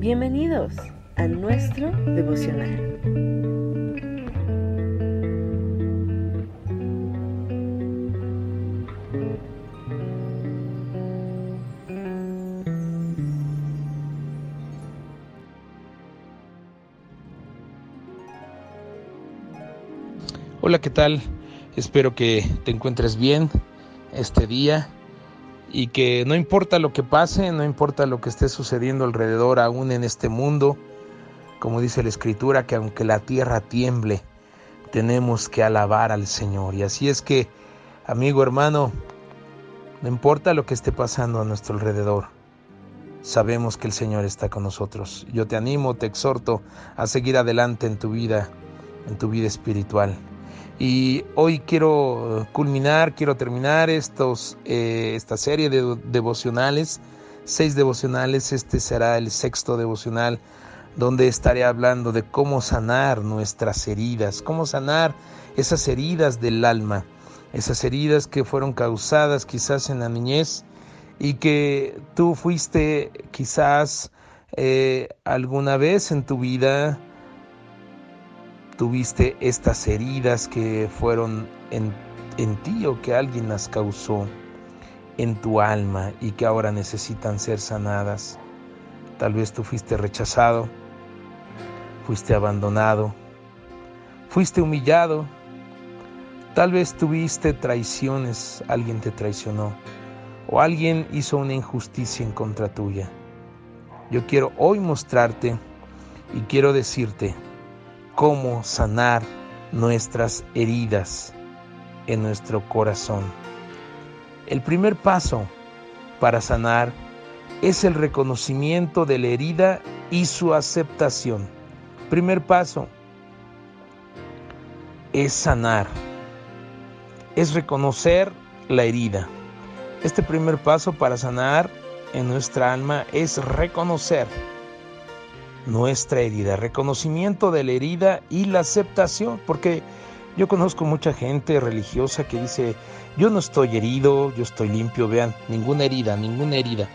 Bienvenidos a nuestro devocional. Hola, ¿qué tal? Espero que te encuentres bien este día y que no importa lo que pase, no importa lo que esté sucediendo alrededor aún en este mundo, como dice la escritura, que aunque la tierra tiemble, tenemos que alabar al Señor. Y así es que, amigo hermano, no importa lo que esté pasando a nuestro alrededor, sabemos que el Señor está con nosotros. Yo te animo, te exhorto a seguir adelante en tu vida, en tu vida espiritual. Y hoy quiero culminar, quiero terminar estos, eh, esta serie de devocionales, seis devocionales, este será el sexto devocional donde estaré hablando de cómo sanar nuestras heridas, cómo sanar esas heridas del alma, esas heridas que fueron causadas quizás en la niñez y que tú fuiste quizás eh, alguna vez en tu vida tuviste estas heridas que fueron en, en ti o que alguien las causó en tu alma y que ahora necesitan ser sanadas. Tal vez tú fuiste rechazado, fuiste abandonado, fuiste humillado, tal vez tuviste traiciones, alguien te traicionó o alguien hizo una injusticia en contra tuya. Yo quiero hoy mostrarte y quiero decirte, cómo sanar nuestras heridas en nuestro corazón. El primer paso para sanar es el reconocimiento de la herida y su aceptación. Primer paso es sanar, es reconocer la herida. Este primer paso para sanar en nuestra alma es reconocer nuestra herida, reconocimiento de la herida y la aceptación, porque yo conozco mucha gente religiosa que dice, yo no estoy herido, yo estoy limpio, vean, ninguna herida, ninguna herida,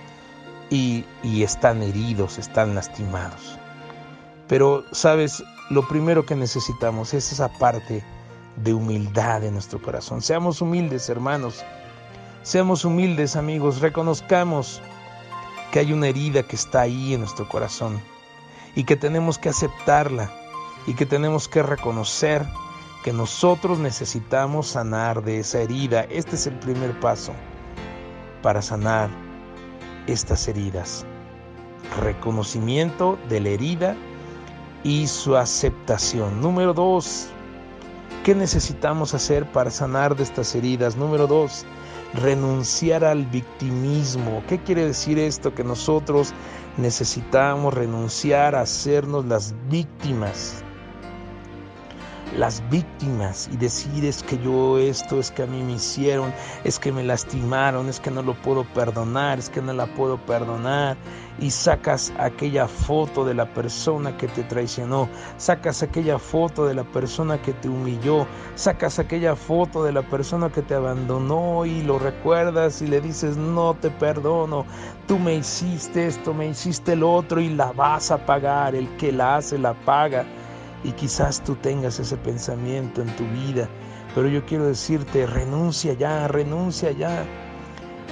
y, y están heridos, están lastimados. Pero, sabes, lo primero que necesitamos es esa parte de humildad en nuestro corazón. Seamos humildes, hermanos. Seamos humildes, amigos. Reconozcamos que hay una herida que está ahí en nuestro corazón y que tenemos que aceptarla y que tenemos que reconocer que nosotros necesitamos sanar de esa herida. Este es el primer paso para sanar estas heridas. Reconocimiento de la herida y su aceptación. Número dos, ¿qué necesitamos hacer para sanar de estas heridas? Número dos, renunciar al victimismo. ¿Qué quiere decir esto? Que nosotros necesitamos renunciar a hacernos las víctimas. Las víctimas y decir es que yo esto, es que a mí me hicieron, es que me lastimaron, es que no lo puedo perdonar, es que no la puedo perdonar. Y sacas aquella foto de la persona que te traicionó, sacas aquella foto de la persona que te humilló, sacas aquella foto de la persona que te abandonó y lo recuerdas y le dices, no te perdono, tú me hiciste esto, me hiciste lo otro y la vas a pagar, el que la hace la paga. Y quizás tú tengas ese pensamiento en tu vida, pero yo quiero decirte, renuncia ya, renuncia ya.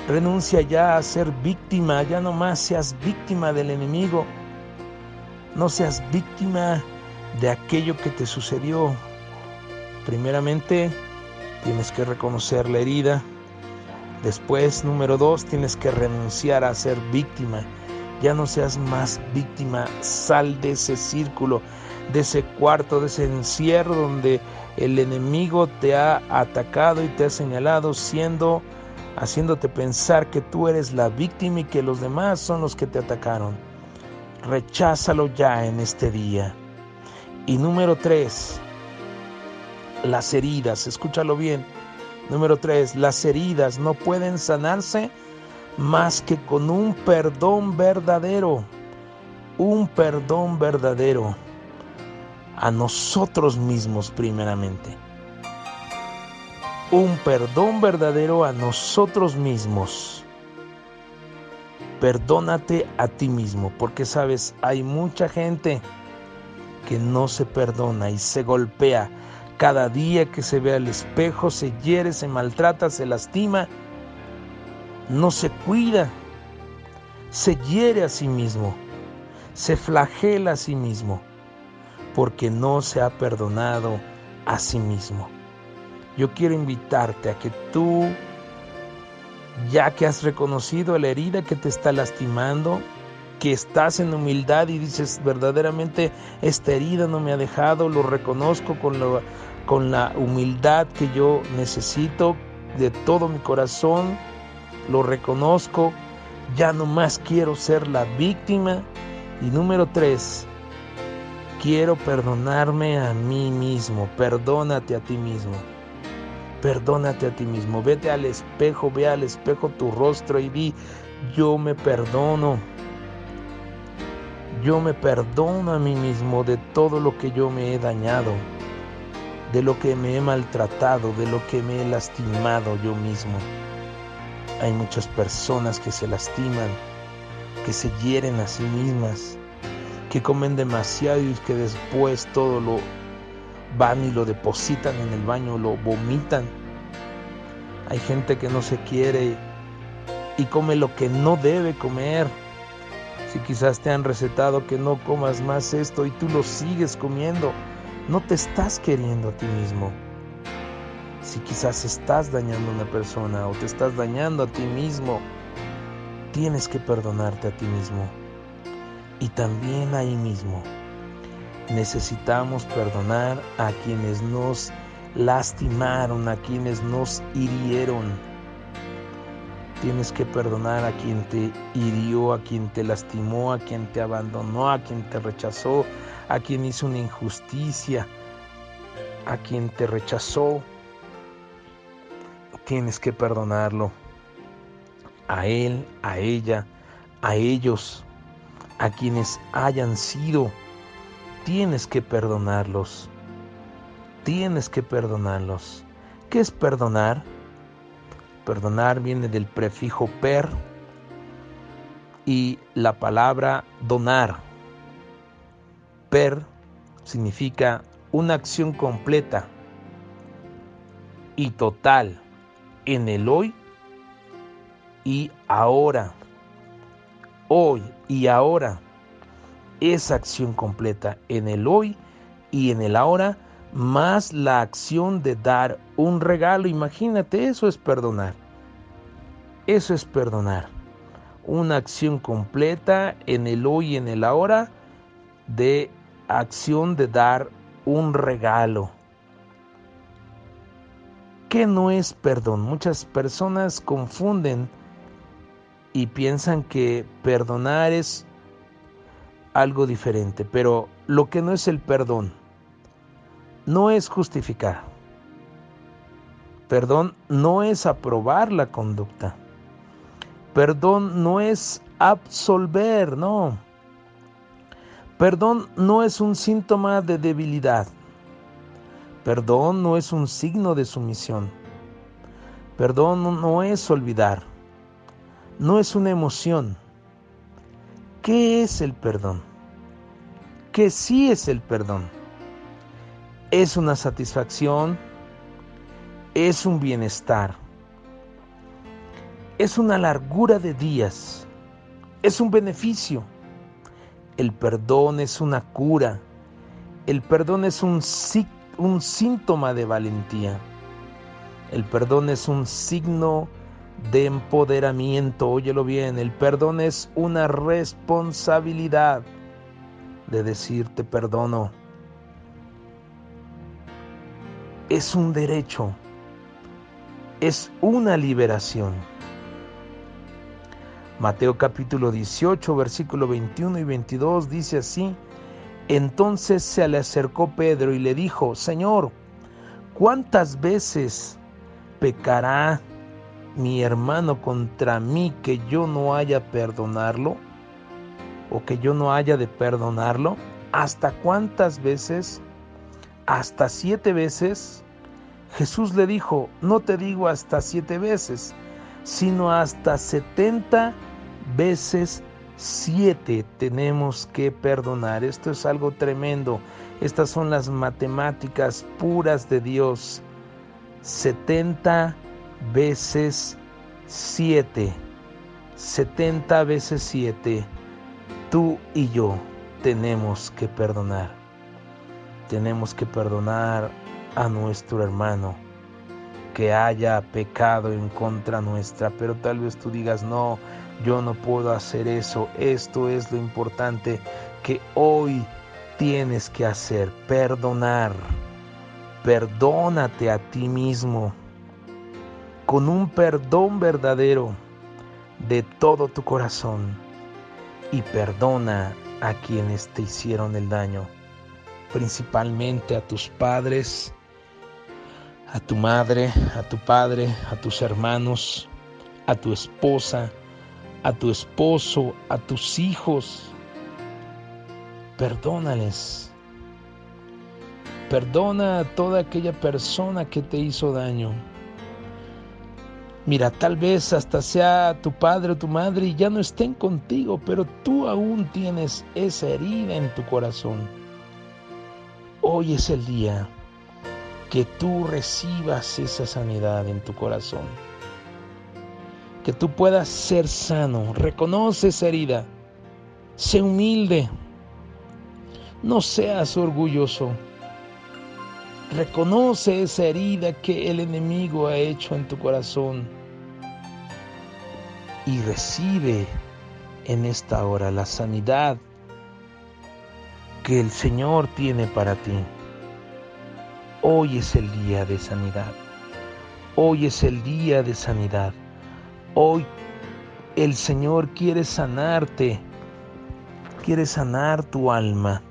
Renuncia ya a ser víctima, ya no más seas víctima del enemigo. No seas víctima de aquello que te sucedió. Primeramente, tienes que reconocer la herida. Después, número dos, tienes que renunciar a ser víctima. Ya no seas más víctima, sal de ese círculo, de ese cuarto, de ese encierro donde el enemigo te ha atacado y te ha señalado siendo haciéndote pensar que tú eres la víctima y que los demás son los que te atacaron. Recházalo ya en este día. Y número tres, las heridas, escúchalo bien. Número tres, las heridas no pueden sanarse más que con un perdón verdadero. Un perdón verdadero a nosotros mismos primeramente. Un perdón verdadero a nosotros mismos Perdónate a ti mismo, porque sabes, hay mucha gente que no se perdona y se golpea. Cada día que se ve al espejo se hiere, se maltrata, se lastima, no se cuida, se hiere a sí mismo, se flagela a sí mismo, porque no se ha perdonado a sí mismo. Yo quiero invitarte a que tú ya que has reconocido la herida que te está lastimando, que estás en humildad y dices verdaderamente esta herida no me ha dejado, lo reconozco con, con la humildad que yo necesito de todo mi corazón, lo reconozco, ya no más quiero ser la víctima. Y número tres, quiero perdonarme a mí mismo, perdónate a ti mismo. Perdónate a ti mismo, vete al espejo, ve al espejo tu rostro y di, yo me perdono. Yo me perdono a mí mismo de todo lo que yo me he dañado, de lo que me he maltratado, de lo que me he lastimado yo mismo. Hay muchas personas que se lastiman, que se hieren a sí mismas, que comen demasiado y que después todo lo van y lo depositan en el baño, lo vomitan. Hay gente que no se quiere y come lo que no debe comer. Si quizás te han recetado que no comas más esto y tú lo sigues comiendo, no te estás queriendo a ti mismo. Si quizás estás dañando a una persona o te estás dañando a ti mismo, tienes que perdonarte a ti mismo. Y también ahí mismo necesitamos perdonar a quienes nos lastimaron, a quienes nos hirieron. Tienes que perdonar a quien te hirió, a quien te lastimó, a quien te abandonó, a quien te rechazó, a quien hizo una injusticia, a quien te rechazó. Tienes que perdonarlo. A él, a ella, a ellos, a quienes hayan sido tienes que perdonarlos. Tienes que perdonarlos. ¿Qué es perdonar? Perdonar viene del prefijo per y la palabra donar. Per significa una acción completa y total en el hoy y ahora. Hoy y ahora esa acción completa en el hoy y en el ahora, más la acción de dar un regalo. Imagínate, eso es perdonar. Eso es perdonar. Una acción completa en el hoy y en el ahora de acción de dar un regalo. ¿Qué no es perdón? Muchas personas confunden y piensan que perdonar es algo diferente, pero lo que no es el perdón, no es justificar. Perdón no es aprobar la conducta. Perdón no es absolver, no. Perdón no es un síntoma de debilidad. Perdón no es un signo de sumisión. Perdón no es olvidar. No es una emoción. ¿Qué es el perdón? ¿Qué sí es el perdón? Es una satisfacción, es un bienestar, es una largura de días, es un beneficio. El perdón es una cura, el perdón es un, síntoma de valentía, el perdón es un signo de empoderamiento. Óyelo bien, el perdón es una responsabilidad de decirte perdono. Es un derecho, es una liberación. Mateo capítulo 18, versículo 21 y 22 dice así, entonces se le acercó Pedro y le dijo, Señor, ¿cuántas veces pecará mi hermano contra mí que yo no haya perdonarlo o que yo no haya de perdonarlo? ¿Hasta cuántas veces? Hasta siete veces. Jesús le dijo, no te digo hasta siete veces, sino hasta setenta veces siete tenemos que perdonar. Esto es algo tremendo. Estas son las matemáticas puras de Dios. 70 veces 7. 70 veces 7. Tú y yo tenemos que perdonar. Tenemos que perdonar a nuestro hermano que haya pecado en contra nuestra, pero tal vez tú digas, no, yo no puedo hacer eso. Esto es lo importante que hoy tienes que hacer, perdonar. Perdónate a ti mismo con un perdón verdadero de todo tu corazón y perdona a quienes te hicieron el daño, principalmente a tus padres, a tu madre, a tu padre, a tus hermanos, a tu esposa, a tu esposo, a tus hijos. Perdónales. Perdona a toda aquella persona que te hizo daño. Mira, tal vez hasta sea tu padre o tu madre y ya no estén contigo, pero tú aún tienes esa herida en tu corazón. Hoy es el día que tú recibas esa sanidad en tu corazón que tú puedas ser sano. Reconoce esa herida. Sé humilde. No seas orgulloso. Reconoce esa herida que el enemigo ha hecho en tu corazón. Y recibe en esta hora la sanidad que el Señor tiene para ti. Hoy es el día de sanidad. Hoy es el día de sanidad. Hoy el Señor quiere sanarte, quiere sanar tu alma,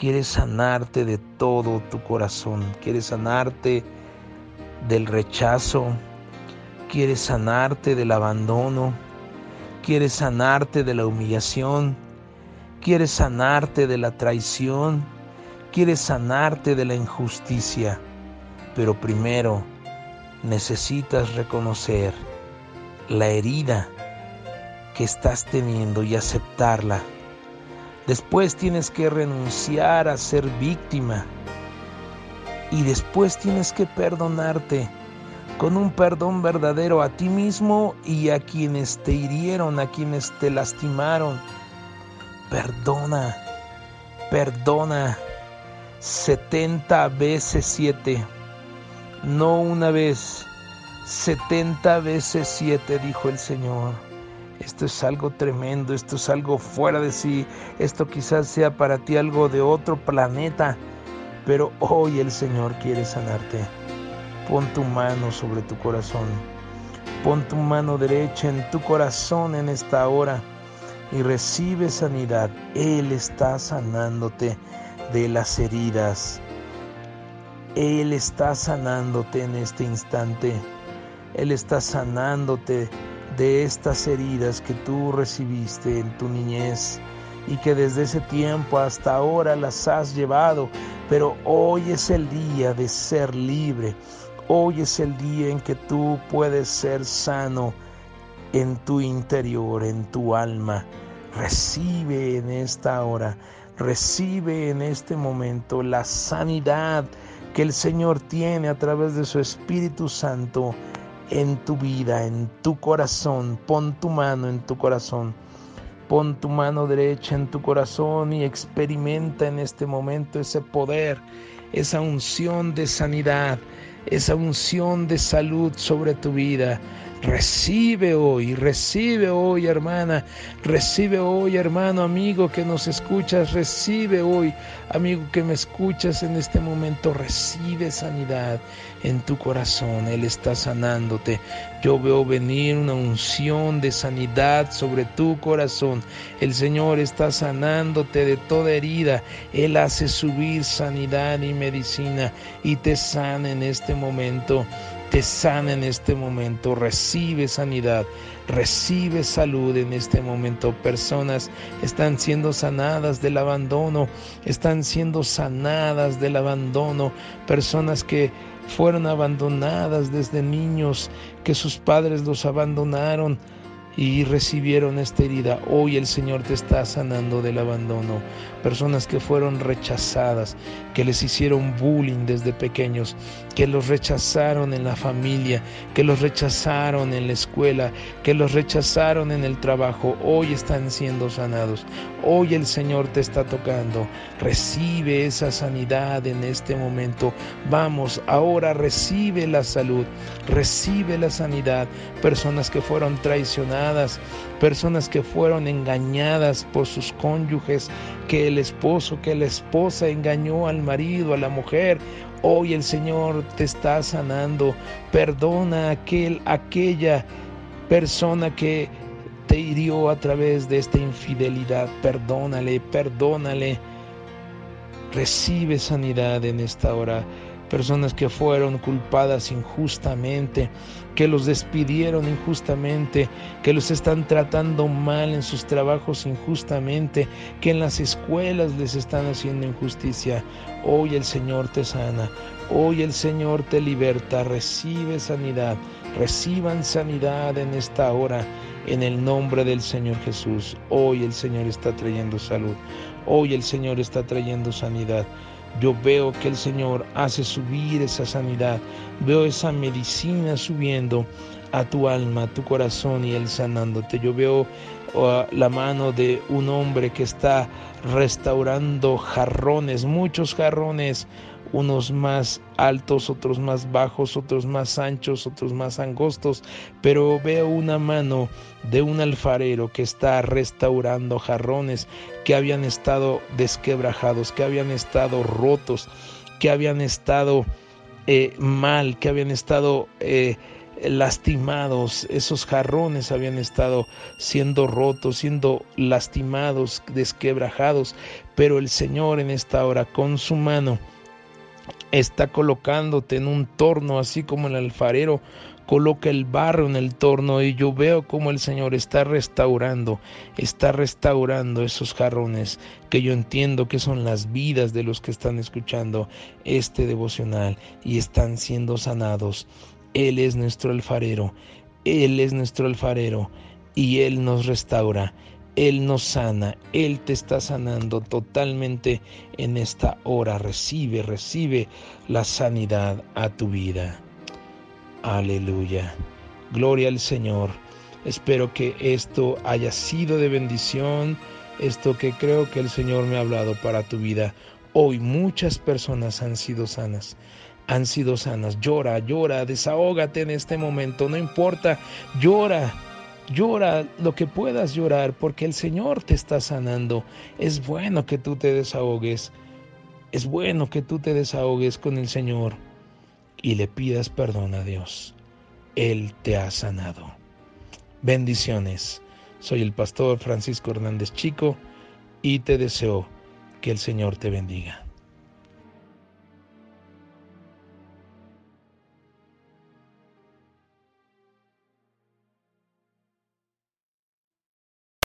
quiere sanarte de todo tu corazón, quiere sanarte del rechazo, quiere sanarte del abandono, quiere sanarte de la humillación, quiere sanarte de la traición, quiere sanarte de la injusticia. Pero primero necesitas reconocer la herida que estás teniendo y aceptarla. Después tienes que renunciar a ser víctima. Y después tienes que perdonarte con un perdón verdadero a ti mismo y a quienes te hirieron, a quienes te lastimaron. Perdona, perdona 70 veces 7, no una vez 70 veces 7, dijo el Señor. Esto es algo tremendo, esto es algo fuera de sí, esto quizás sea para ti algo de otro planeta, pero hoy el Señor quiere sanarte. Pon tu mano sobre tu corazón, pon tu mano derecha en tu corazón en esta hora y recibe sanidad. Él está sanándote de las heridas. Él está sanándote en este instante. Él está sanándote de estas heridas que tú recibiste en tu niñez y que desde ese tiempo hasta ahora las has llevado, pero hoy es el día de ser libre. Hoy es el día en que tú puedes ser sano en tu interior, en tu alma. Recibe en esta hora, recibe en este momento la sanidad que el Señor tiene a través de su Espíritu Santo en tu vida, en tu corazón. Pon tu mano en tu corazón. Pon tu mano derecha en tu corazón y experimenta en este momento ese poder, esa unción de sanidad, esa unción de salud sobre tu vida. Recibe hoy, recibe hoy hermana, recibe hoy hermano, amigo que nos escuchas, recibe hoy, amigo que me escuchas en este momento, recibe sanidad en tu corazón, Él está sanándote. Yo veo venir una unción de sanidad sobre tu corazón. El Señor está sanándote de toda herida. Él hace subir sanidad y medicina y te sana en este momento te sana en este momento, recibe sanidad, recibe salud en este momento. Personas están siendo sanadas del abandono, están siendo sanadas del abandono. Personas que fueron abandonadas desde niños, que sus padres los abandonaron. Y recibieron esta herida. Hoy el Señor te está sanando del abandono. Personas que fueron rechazadas, que les hicieron bullying desde pequeños, que los rechazaron en la familia, que los rechazaron en la escuela, que los rechazaron en el trabajo. Hoy están siendo sanados. Hoy el Señor te está tocando. Recibe esa sanidad en este momento. Vamos, ahora recibe la salud, recibe la sanidad. Personas que fueron traicionadas personas que fueron engañadas por sus cónyuges, que el esposo, que la esposa engañó al marido, a la mujer. Hoy el Señor te está sanando. Perdona a aquel, aquella persona que te hirió a través de esta infidelidad. Perdónale, perdónale. Recibe sanidad en esta hora personas que fueron culpadas injustamente, que los despidieron injustamente, que los están tratando mal en sus trabajos injustamente, que en las escuelas les están haciendo injusticia. Hoy el Señor te sana, hoy el Señor te liberta, recibe sanidad, reciban sanidad en esta hora. En el nombre del Señor Jesús, hoy el Señor está trayendo salud, hoy el Señor está trayendo sanidad. Yo veo que el Señor hace subir esa sanidad, veo esa medicina subiendo a tu alma, a tu corazón y Él sanándote. Yo veo uh, la mano de un hombre que está restaurando jarrones, muchos jarrones unos más altos, otros más bajos, otros más anchos, otros más angostos, pero veo una mano de un alfarero que está restaurando jarrones que habían estado desquebrajados, que habían estado rotos, que habían estado eh, mal, que habían estado... Eh, lastimados, esos jarrones habían estado siendo rotos, siendo lastimados, desquebrajados, pero el Señor en esta hora con su mano está colocándote en un torno, así como el alfarero coloca el barro en el torno y yo veo como el Señor está restaurando, está restaurando esos jarrones que yo entiendo que son las vidas de los que están escuchando este devocional y están siendo sanados. Él es nuestro alfarero, Él es nuestro alfarero y Él nos restaura. Él nos sana, Él te está sanando totalmente en esta hora. Recibe, recibe la sanidad a tu vida. Aleluya. Gloria al Señor. Espero que esto haya sido de bendición, esto que creo que el Señor me ha hablado para tu vida. Hoy muchas personas han sido sanas han sido sanas. Llora, llora, desahógate en este momento, no importa, llora, Llora lo que puedas llorar porque el Señor te está sanando. Es bueno que tú te desahogues. Es bueno que tú te desahogues con el Señor y le pidas perdón a Dios. Él te ha sanado. Bendiciones. Soy el pastor Francisco Hernández Chico y te deseo que el Señor te bendiga.